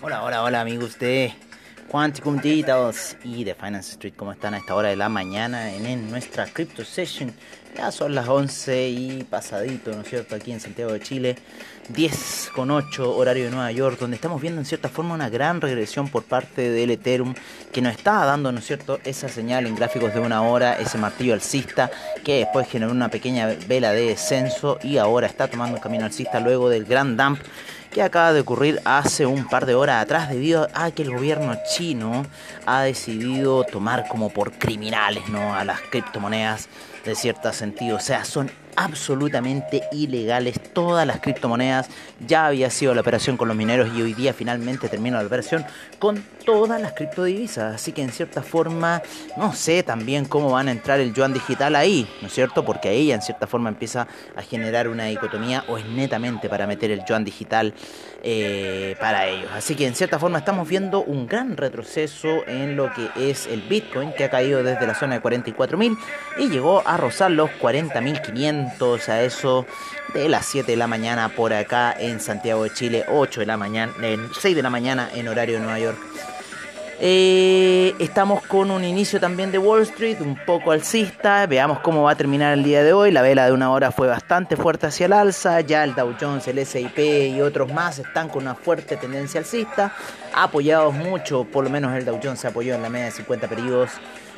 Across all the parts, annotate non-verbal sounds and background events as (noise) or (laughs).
Hola, hola, hola amigos de Quanticum Digitals y de Finance Street, ¿cómo están a esta hora de la mañana en, nuestra Crypto Session? Ya son las 11 y pasadito, ¿no es cierto? Aquí en Santiago de Chile, 10 con 8 horario de Nueva York, donde estamos viendo en cierta forma una gran regresión por parte del Ethereum que nos está dando, ¿no es cierto?, esa señal en gráficos de una hora, ese martillo alcista que después generó una pequeña vela de descenso y ahora está tomando un camino alcista luego del gran dump que acaba de ocurrir hace un par de horas atrás debido a que el gobierno chino ha decidido tomar como por criminales ¿no? a las criptomonedas de cierto sentido. O sea, son absolutamente ilegales todas las criptomonedas. Ya había sido la operación con los mineros y hoy día finalmente termina la operación con todas las criptodivisas. Así que en cierta forma, no sé también cómo van a entrar el yuan digital ahí, ¿no es cierto? Porque ahí en cierta forma empieza a generar una dicotomía o es netamente para meter el yuan digital eh, para ellos. Así que en cierta forma estamos viendo un gran retroceso en lo que es el Bitcoin que ha caído desde la zona de 44.000 y llegó a rozar los 40.500 a eso de las 7 de la mañana por acá en Santiago de Chile, 8 de la mañana, en 6 de la mañana en horario de Nueva York. Eh, estamos con un inicio también de Wall Street, un poco alcista. Veamos cómo va a terminar el día de hoy. La vela de una hora fue bastante fuerte hacia el alza. Ya el Dow Jones, el SIP y otros más están con una fuerte tendencia alcista. Apoyados mucho, por lo menos el Dow Jones se apoyó en la media de 50 periodos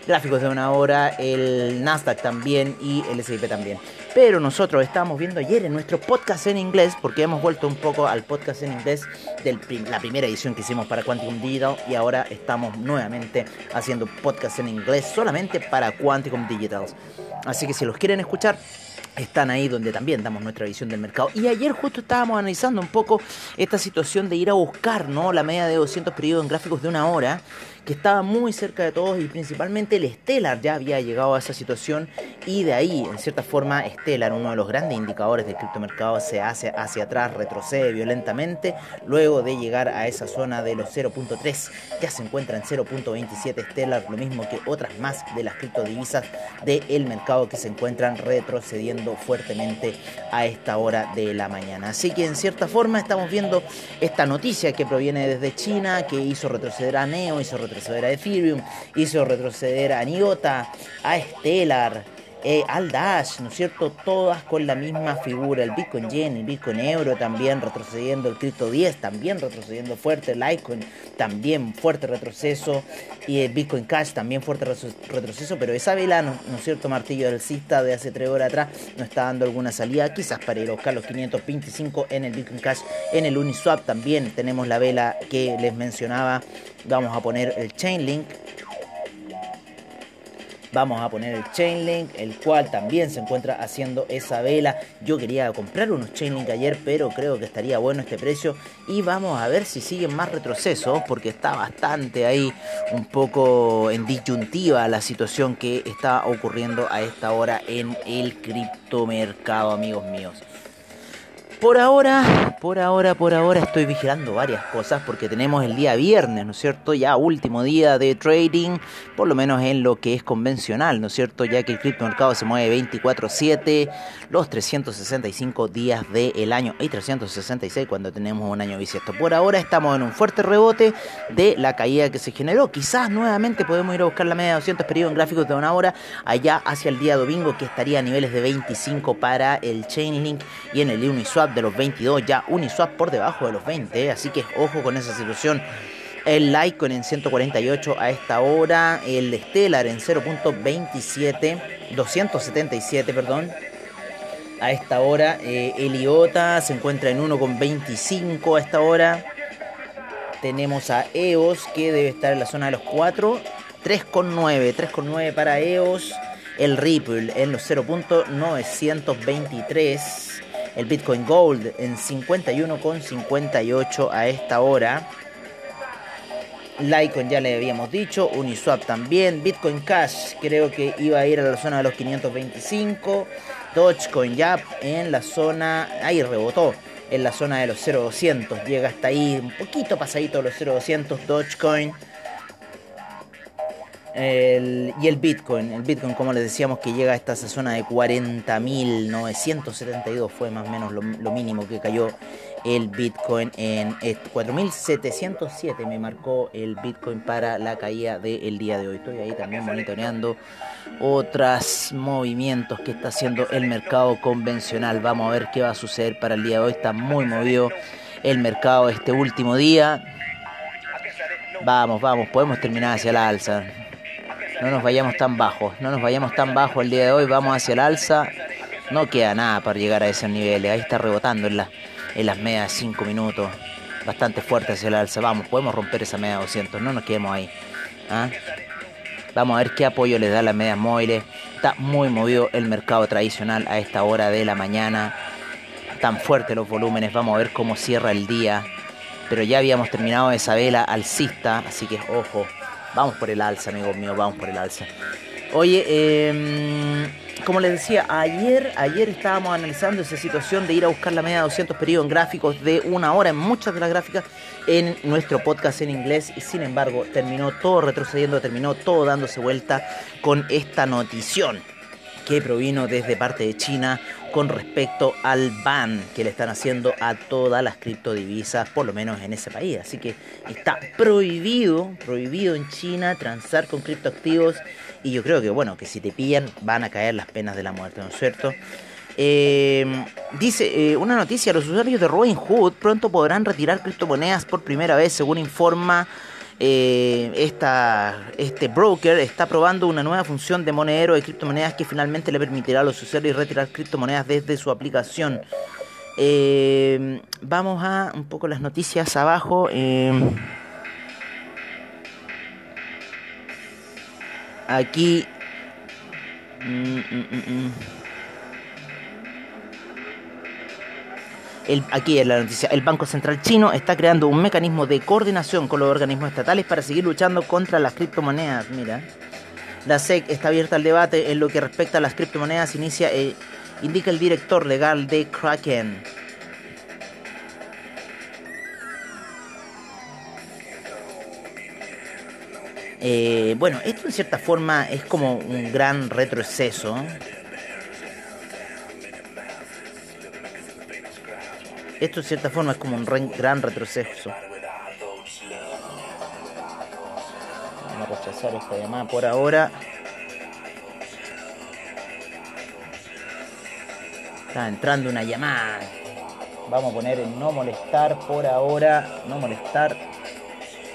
gráficos de una hora, el Nasdaq también y el S&P también. Pero nosotros estábamos viendo ayer en nuestro podcast en inglés, porque hemos vuelto un poco al podcast en inglés de la primera edición que hicimos para Quantum Digital y ahora estamos nuevamente haciendo podcast en inglés solamente para Quantum Digitals. Así que si los quieren escuchar, están ahí donde también damos nuestra visión del mercado. Y ayer justo estábamos analizando un poco esta situación de ir a buscar ¿no? la media de 200 periodos en gráficos de una hora que estaba muy cerca de todos y principalmente el Stellar ya había llegado a esa situación y de ahí, en cierta forma, Stellar, uno de los grandes indicadores del criptomercado, se hace hacia atrás, retrocede violentamente luego de llegar a esa zona de los 0.3, ya se encuentra en 0.27 Stellar, lo mismo que otras más de las criptodivisas del mercado que se encuentran retrocediendo fuertemente a esta hora de la mañana. Así que en cierta forma estamos viendo esta noticia que proviene desde China, que hizo retroceder a Neo, hizo retroceder retroceder a Ethereum, hizo retroceder a Niota, a Stellar, eh, al Dash, ¿no es cierto? Todas con la misma figura, el Bitcoin Yen, el Bitcoin Euro también retrocediendo, el Crypto 10 también retrocediendo fuerte, el Litecoin también fuerte retroceso y el Bitcoin Cash también fuerte retroceso, pero esa vela, ¿no, es cierto? Martillo del Cista de hace tres horas atrás no está dando alguna salida, quizás para ir a buscar los 525 en el Bitcoin Cash, en el Uniswap también tenemos la vela que les mencionaba Vamos a poner el Chainlink. Vamos a poner el Chainlink, el cual también se encuentra haciendo esa vela. Yo quería comprar unos Chainlink ayer, pero creo que estaría bueno este precio. Y vamos a ver si siguen más retrocesos, porque está bastante ahí un poco en disyuntiva la situación que está ocurriendo a esta hora en el criptomercado, amigos míos. Por ahora, por ahora, por ahora estoy vigilando varias cosas porque tenemos el día viernes, ¿no es cierto? Ya último día de trading, por lo menos en lo que es convencional, ¿no es cierto? Ya que el criptomercado se mueve 24/7, los 365 días del año y 366 cuando tenemos un año bisiesto. Por ahora estamos en un fuerte rebote de la caída que se generó. Quizás nuevamente podemos ir a buscar la media de 200 periodos en gráficos de una hora allá hacia el día domingo que estaría a niveles de 25 para el Chainlink y en el Uniswap de los 22, ya Uniswap por debajo de los 20, ¿eh? así que ojo con esa situación. El Litecoin en 148 a esta hora, el Stellar en 0.27, 277, perdón. A esta hora, eh, el IOTA se encuentra en 1.25 a esta hora. Tenemos a EOS que debe estar en la zona de los 4. 3.9, 3.9 para EOS. El Ripple en los 0.923 el Bitcoin Gold en 51,58 a esta hora. Litecoin ya le habíamos dicho, Uniswap también, Bitcoin Cash creo que iba a ir a la zona de los 525, Dogecoin ya en la zona, ahí rebotó, en la zona de los 0200, llega hasta ahí un poquito pasadito los 0200 Dogecoin. Y el Bitcoin, el Bitcoin como les decíamos que llega a esta zona de 40.972 fue más o menos lo, mínimo que cayó el Bitcoin en 4.707 me marcó el Bitcoin para la caída del día de hoy. Estoy ahí también monitoreando otros movimientos que está haciendo el mercado convencional. Vamos a ver qué va a suceder para el día de hoy. Está muy movido el mercado este último día. Vamos, vamos, podemos terminar hacia la alza. No nos vayamos tan bajos, no nos vayamos tan bajos el día de hoy, vamos hacia el alza. No queda nada para llegar a esos niveles. Ahí está rebotando en las medias 5 minutos. Bastante fuerte hacia el alza. Vamos, podemos romper esa media 200. No nos quedemos ahí. ¿ah? Vamos a ver qué apoyo les da las medias móviles. Está muy movido el mercado tradicional a esta hora de la mañana. Tan fuertes los volúmenes. Vamos a ver cómo cierra el día. Pero ya habíamos terminado esa vela alcista. Así que ojo. Vamos por el alza, amigos míos, vamos por el alza. Oye, em, como les decía, ayer, ayer estábamos analizando esa situación de ir a buscar la media de 200 periodos en gráficos de una hora en muchas de las gráficas en nuestro podcast en inglés y sin embargo terminó todo retrocediendo, terminó todo dándose vuelta con esta notición que provino desde parte de China con respecto al ban que le están haciendo a todas las criptodivisas, por lo menos en ese país. Así que está prohibido, prohibido en China transar con criptoactivos y yo creo que bueno, que si te pillan van a caer las penas de la muerte, ¿no es cierto? Eh, dice eh, una noticia, los usuarios de Robinhood pronto podrán retirar criptomonedas por primera vez, según informa eh, este broker está probando una nueva función de monedero de criptomonedas que finalmente le permitirá a los usuarios retirar criptomonedas desde su aplicación. Eh, vamos a un poco las noticias abajo. Eh, aquí... Mm, mm, mm, aquí es la noticia, el Banco Central chino está creando un mecanismo de coordinación con los organismos estatales para seguir luchando contra las criptomonedas. Mira, la SEC está abierta al debate en lo que respecta a las criptomonedas, inicia, eh, indica el director legal de Kraken. Eh, bueno, esto en cierta forma es como un gran retroceso. Esto en cierta forma es como un gran retroceso. Vamos a rechazar esta llamada por ahora. Está entrando una llamada. Vamos a poner en no molestar por ahora. No molestar.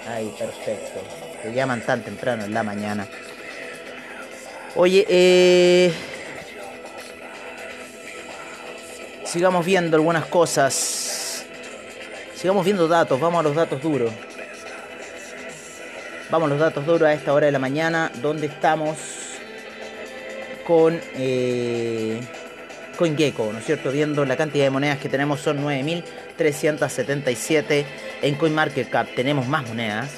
Ahí, perfecto. Te llaman tan temprano en la mañana. Oye, eh sigamos viendo algunas cosas. Sigamos viendo datos, vamos a los datos duros. Vamos a los datos duros a esta hora de la mañana, donde estamos con eh, ¿no es cierto? Viendo la cantidad de monedas que tenemos son 9.377. En CoinMarketCap tenemos más monedas.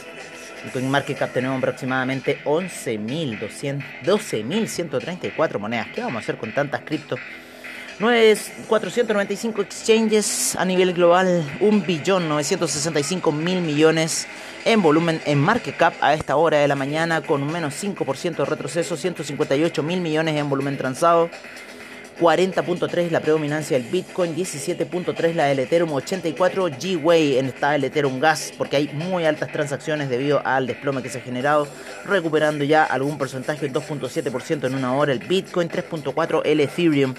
En CoinMarketCap tenemos aproximadamente 11.200, 12.134 monedas. ¿Qué vamos a hacer con tantas criptos? 495 exchanges a nivel global, 1.965.000 millones en volumen en market cap a esta hora de la mañana con un menos 5% de retroceso, 158 mil millones en volumen transado. 40.3 la predominancia del Bitcoin, 17.3 la del Ethereum, 84 G-Way en esta el Ethereum Gas, porque hay muy altas transacciones debido al desplome que se ha generado, recuperando ya algún porcentaje, 2.7% en una hora el Bitcoin, 3.4 el Ethereum.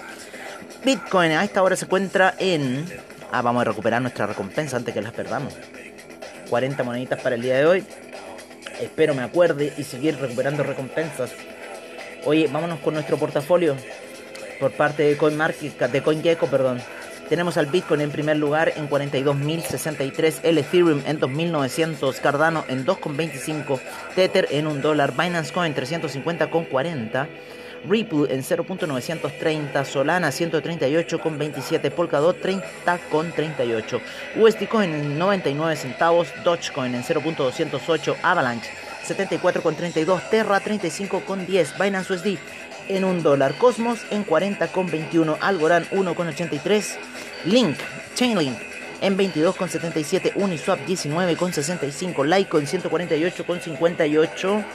Bitcoin a esta hora se encuentra en... Ah, vamos a recuperar nuestra recompensa antes que las perdamos. 40 moneditas para el día de hoy. Espero me acuerde y seguir recuperando recompensas. Oye, vámonos con nuestro portafolio. Por parte de CoinMarket, de CoinGecko, perdón. Tenemos al Bitcoin en primer lugar en 42.063, el Ethereum en 2.900, Cardano en 2.25, Tether en 1 dólar, Binance Coin 350.40. Ripple en 0.930, Solana 138,27, Polkadot 30,38, USD Coin en 99 centavos, Dogecoin en 0.208, Avalanche 74,32, Terra 35,10, Binance USD en 1 dólar, Cosmos en 40,21, Algorand 1,83, Link, Chainlink en 22,77, Uniswap 19,65, Litecoin 148,58.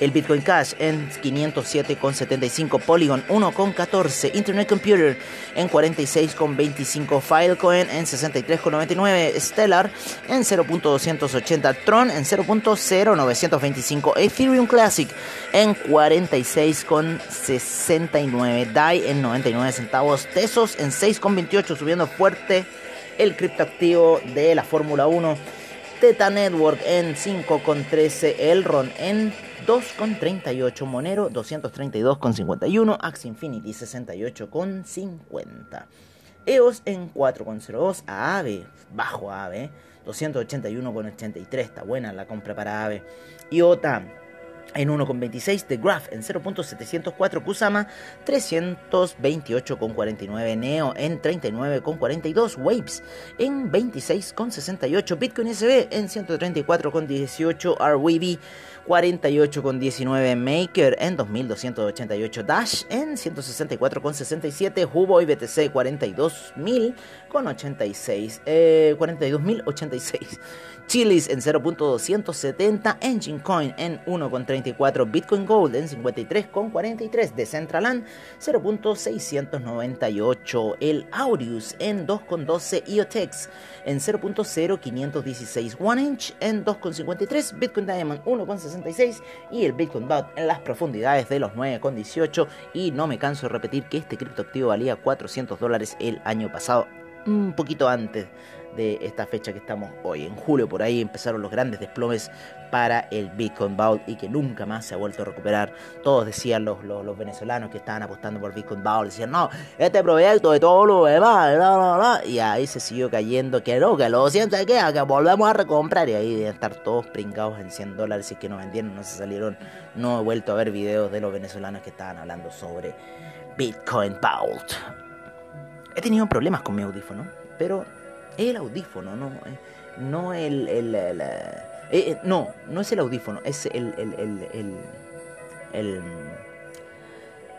El Bitcoin Cash en 507,75, Polygon 1,14, Internet Computer en 46,25, Filecoin en 63,99, Stellar en 0.280, Tron en 0.0925, Ethereum Classic en 46,69, DAI en 99 centavos, Tesos en 6,28, subiendo fuerte el criptoactivo de la Fórmula 1. Teta Network en 5,13, Elron en 2,38, Monero 232,51, Axie Infinity 68,50. EOS en 4,02, AAVE, bajo AAVE, 281,83, está buena la compra para AAVE. IOTA en 1,26, The Graph en 0.704, Kusama 328,49, Neo en 39,42, Waves en 26,68, Bitcoin SB en 134,18, RWB 48,19 Maker en 2288 Dash en 164,67 Hubo y BTC 42.000 eh, 42.086 Chilis en 0.270 Engine Coin en 1,34 Bitcoin Gold en 53,43 Decentraland 0.698 el Audius en 2,12 IOTEX en 0.0516 One Inch en 2,53 Bitcoin Diamond 1,66 y el Bitcoin Bot en las profundidades de los 9,18 y no me canso de repetir que este criptoactivo valía 400 dólares el año pasado un poquito antes de esta fecha que estamos hoy. En julio por ahí empezaron los grandes desplomes para el Bitcoin Vault y que nunca más se ha vuelto a recuperar. Todos decían los, los, venezolanos que estaban apostando por Bitcoin Vault, decían, no, este proyecto de todo lo demás, bla, bla, bla. y ahí se siguió cayendo, que no, que lo siento que que volvemos a recomprar y ahí deben estar todos pringados en 100 dólares y que no vendieron, no se salieron, no he vuelto a ver videos de los venezolanos que estaban hablando sobre Bitcoin Vault. He tenido problemas con mi audífono, pero el audífono, no, eh, no el, el, eh, eh, no, no es el audífono, es el, el,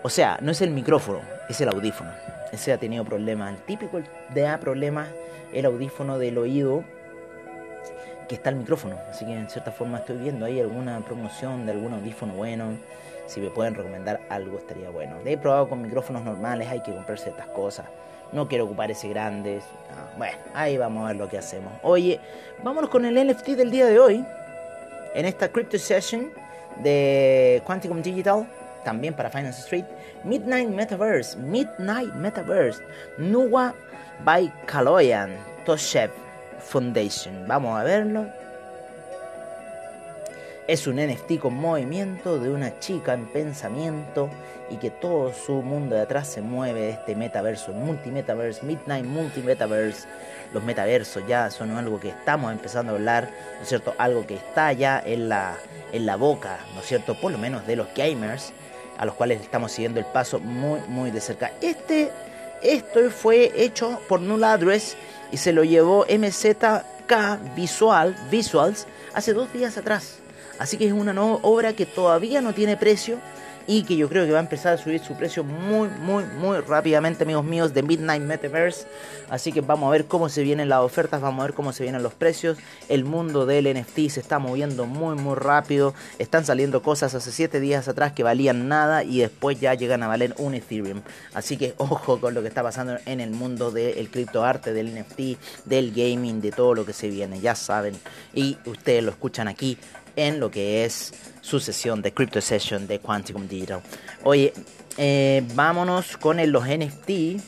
o sea, no es el micrófono, es el audífono. Ese ha tenido problemas. El típico de da problemas el audífono del oído que está el micrófono. Así que en cierta forma estoy viendo ahí alguna promoción de algún audífono bueno. Si me pueden recomendar algo estaría bueno. He probado con micrófonos normales, hay que comprar ciertas cosas. No quiero ocupar ese grande. bueno, ahí vamos a ver lo que hacemos. Oye, vámonos con el NFT del día de hoy. En esta Crypto Session de Quanticum Digital, también para Finance Street. Midnight Metaverse, Midnight Metaverse, Nuwa by Kaloyan Toshev Foundation. Vamos a verlo. Es un NFT con movimiento de una chica en pensamiento y que todo su mundo de atrás se mueve este metaverso, multimetaverse, Midnight Multimetaverse. Los metaversos ya son algo que estamos empezando a hablar, ¿no es cierto? Algo que está ya en la, en la boca, ¿no es cierto? Por lo menos de los gamers, a los cuales estamos siguiendo el paso muy, muy de cerca. Este, esto fue hecho por Null Address y se lo llevó MZK Visual, Visuals hace dos días atrás. Así que es una nueva obra que todavía no tiene precio y que yo creo que va a empezar a subir su precio muy, muy, muy rápidamente, amigos míos, de Midnight Metaverse. Así que vamos a ver cómo se vienen las ofertas, vamos a ver cómo se vienen los precios. El mundo del NFT se está moviendo muy, muy rápido. Están saliendo cosas hace 7 días atrás que valían nada y después ya llegan a valer un Ethereum. Así que (laughs) ojo con lo que está pasando en el mundo del criptoarte, del NFT, del gaming, de todo lo que se viene, ya saben. Y ustedes lo escuchan aquí en lo que es su sesión de Crypto Session de Quanticum Digital. Oye, eh, vámonos con los NFT.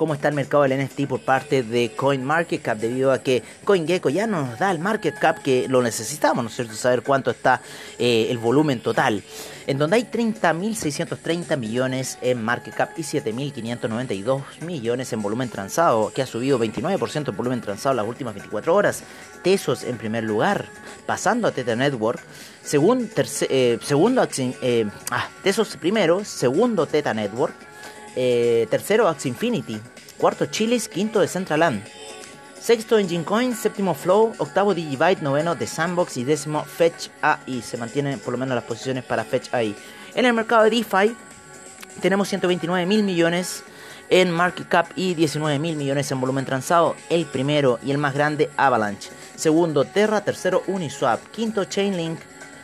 ¿Cómo está el mercado del NFT por parte de CoinMarketCap? Debido a que CoinGecko ya nos da el market cap que lo necesitamos, ¿no es cierto? Saber cuánto está eh, el volumen total. En donde hay 30.630 millones en market cap y 7.592 millones en volumen transado, que ha subido 29% en volumen transado las últimas 24 horas. Tesos en primer lugar, pasando a Tether Network. Segundo, eh, segundo eh, ah, Tesos primero, segundo Teta Network. Eh, tercero Axie Infinity. Cuarto Chilis, quinto de Centraland. Sexto Engine Coin, séptimo Flow, octavo Digibyte, noveno de Sandbox y décimo Fetch AI. Se mantienen por lo menos las posiciones para Fetch AI. En el mercado de DeFi tenemos 129 mil millones en market cap y 19 mil millones en volumen transado. El primero y el más grande Avalanche. Segundo Terra, tercero Uniswap, quinto Chainlink,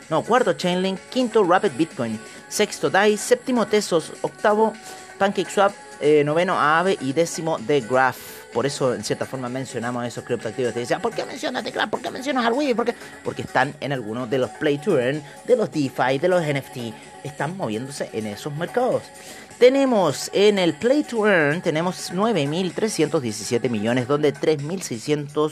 no, cuarto Chainlink, quinto Rapid Bitcoin, sexto DAI, séptimo Tesos, octavo PancakeSwap, eh, noveno Aave y décimo The Graph. Por eso, en cierta forma, mencionamos a esos criptoactivos. Te decían, ¿por qué mencionas The Graph? ¿Por qué mencionas al Wii? ¿Por Porque están en algunos de los Play to Earn, de los DeFi, de los NFT. Están moviéndose en esos mercados. Tenemos en el Play to Earn, tenemos 9.317 millones, donde 3.600...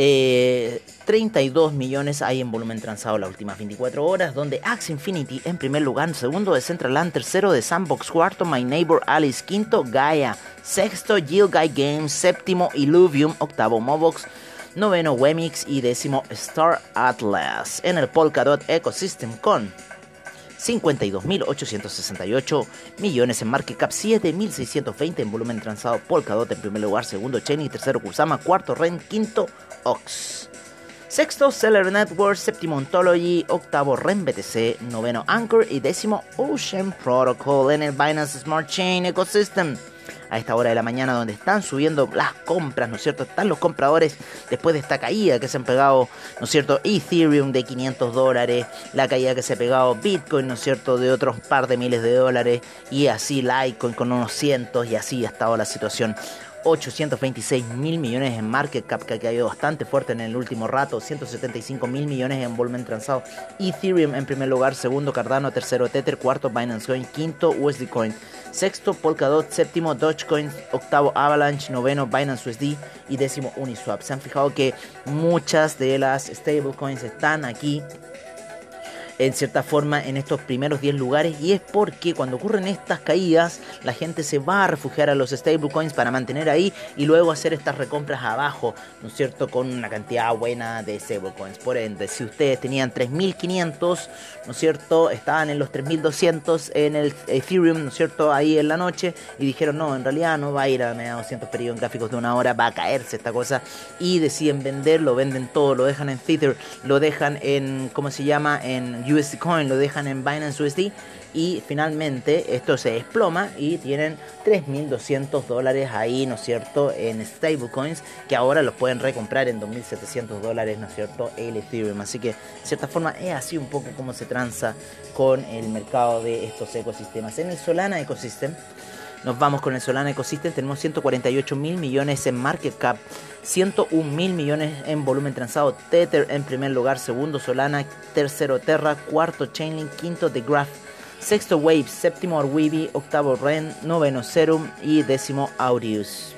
32 eh, millones hay en volumen transado las últimas 24 horas, donde Axe Infinity en primer lugar, segundo de Centraland, tercero de Sandbox, cuarto My Neighbor Alice, quinto Gaia, sexto Jill Guy Games, séptimo Illuvium, octavo Mobox, noveno Wemix y décimo Star Atlas. En el Polkadot Ecosystem con 52.868 millones en market cap, 7.620 en volumen transado Polkadot en primer lugar, segundo Chain y tercero Kusama, cuarto Ren, quinto Ox. Sexto Seller Network, séptimo Ontology, octavo REN BTC, noveno Anchor y décimo Ocean Protocol en el Binance Smart Chain Ecosystem a esta hora de la mañana donde están subiendo las compras, ¿no es cierto? Están los compradores después de esta caída que se han pegado, ¿no es cierto? Ethereum de 500 dólares, la caída que se ha pegado Bitcoin, ¿no es cierto? De otros par de miles de dólares y así Litecoin con unos cientos y así ha estado la situación. 826 mil millones en market cap, que ha caído bastante fuerte en el último rato, 175 mil millones en volumen transado. Ethereum en primer lugar, segundo Cardano, tercero Tether, cuarto Binance Coin, quinto USD Coin, sexto Polkadot, séptimo Dogecoin, octavo Avalanche, noveno Binance USD y décimo Uniswap. Se han fijado que muchas de las stablecoins están aquí en cierta forma en estos primeros 10 lugares y es porque cuando ocurren estas caídas la gente se va a refugiar a los stablecoins para mantener ahí y luego hacer estas recompras abajo, ¿no es cierto? Con una cantidad buena de stablecoins. Por ende, si ustedes tenían 3.500, ¿no es cierto? Estaban en los 3.200 en el Ethereum, ¿no es cierto? Ahí en la noche y dijeron, no, en realidad no va a ir a media 200 periodos gráficos de una hora, va a caerse esta cosa y deciden vender, lo venden todo, lo dejan en Tether, lo dejan en, ¿cómo se llama? En USD Coin, lo dejan en Binance USD y finalmente esto se desploma y tienen 3.200 dólares ahí, ¿no es cierto?, en stablecoins que ahora los pueden recomprar en 2.700 dólares, ¿no es cierto?, el Ethereum. Así que, de cierta forma, es así un poco como se tranza con el mercado de estos ecosistemas. En el Solana Ecosystem, nos vamos con el Solana Ecosystem, tenemos 148 mil millones en market cap, 101 mil millones en volumen transado, Tether en primer lugar, segundo Solana, tercero Terra, cuarto Chainlink, quinto The Graph, sexto Wave, séptimo Arweeby, octavo Ren, noveno Serum y décimo Aureus.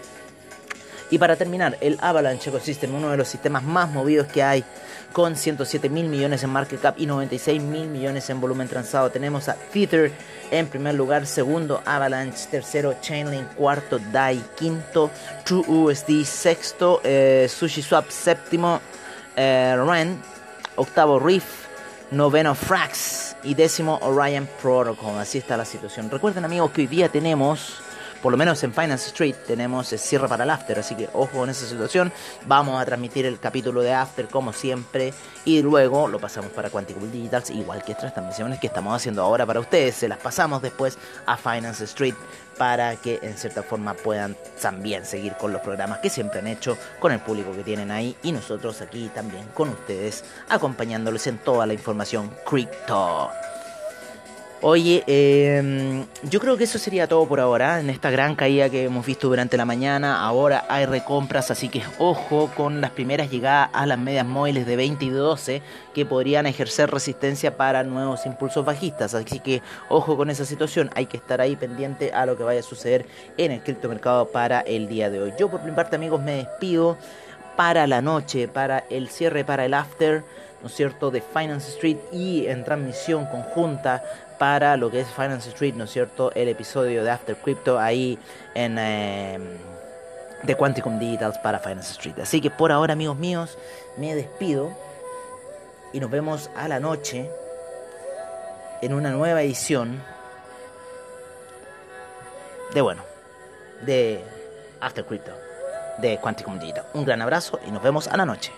Y para terminar, el Avalanche Ecosystem, uno de los sistemas más movidos que hay, con 107 mil millones en market cap y 96 mil millones en volumen transado. Tenemos a Tether en primer lugar, segundo Avalanche, tercero Chainlink, cuarto DAI, quinto True USD, sexto eh, SushiSwap, séptimo eh, Ren, octavo Reef, noveno Frax y décimo Orion Protocol. Así está la situación. Recuerden amigos que hoy día tenemos por lo menos en Finance Street tenemos cierre para el after, así que ojo con esa situación. Vamos a transmitir el capítulo de after como siempre y luego lo pasamos para Quantical Digitals, igual que estas transmisiones que estamos haciendo ahora para ustedes. Se las pasamos después a Finance Street para que en cierta forma puedan también seguir con los programas que siempre han hecho con el público que tienen ahí y nosotros aquí también con ustedes acompañándoles en toda la información cripto. Oye, em, yo creo que eso sería todo por ahora. En esta gran caída que hemos visto durante la mañana, ahora hay recompras, así que ojo con las primeras llegadas a las medias móviles de 20 y 12 que podrían ejercer resistencia para nuevos impulsos bajistas. Así que ojo con esa situación. Hay que estar ahí pendiente a lo que vaya a suceder en el criptomercado para el día de hoy. Yo por mi parte, amigos, me despido para la noche, para el cierre, para el after. ¿no es cierto?, de Finance Street y en transmisión conjunta para lo que es Finance Street, ¿no es cierto? El episodio de After Crypto ahí en eh, de Quanticum Digitals para Finance Street. Así que por ahora, amigos míos, me despido y nos vemos a la noche en una nueva edición de bueno, de After Crypto de Quanticum Digital. Un gran abrazo y nos vemos a la noche.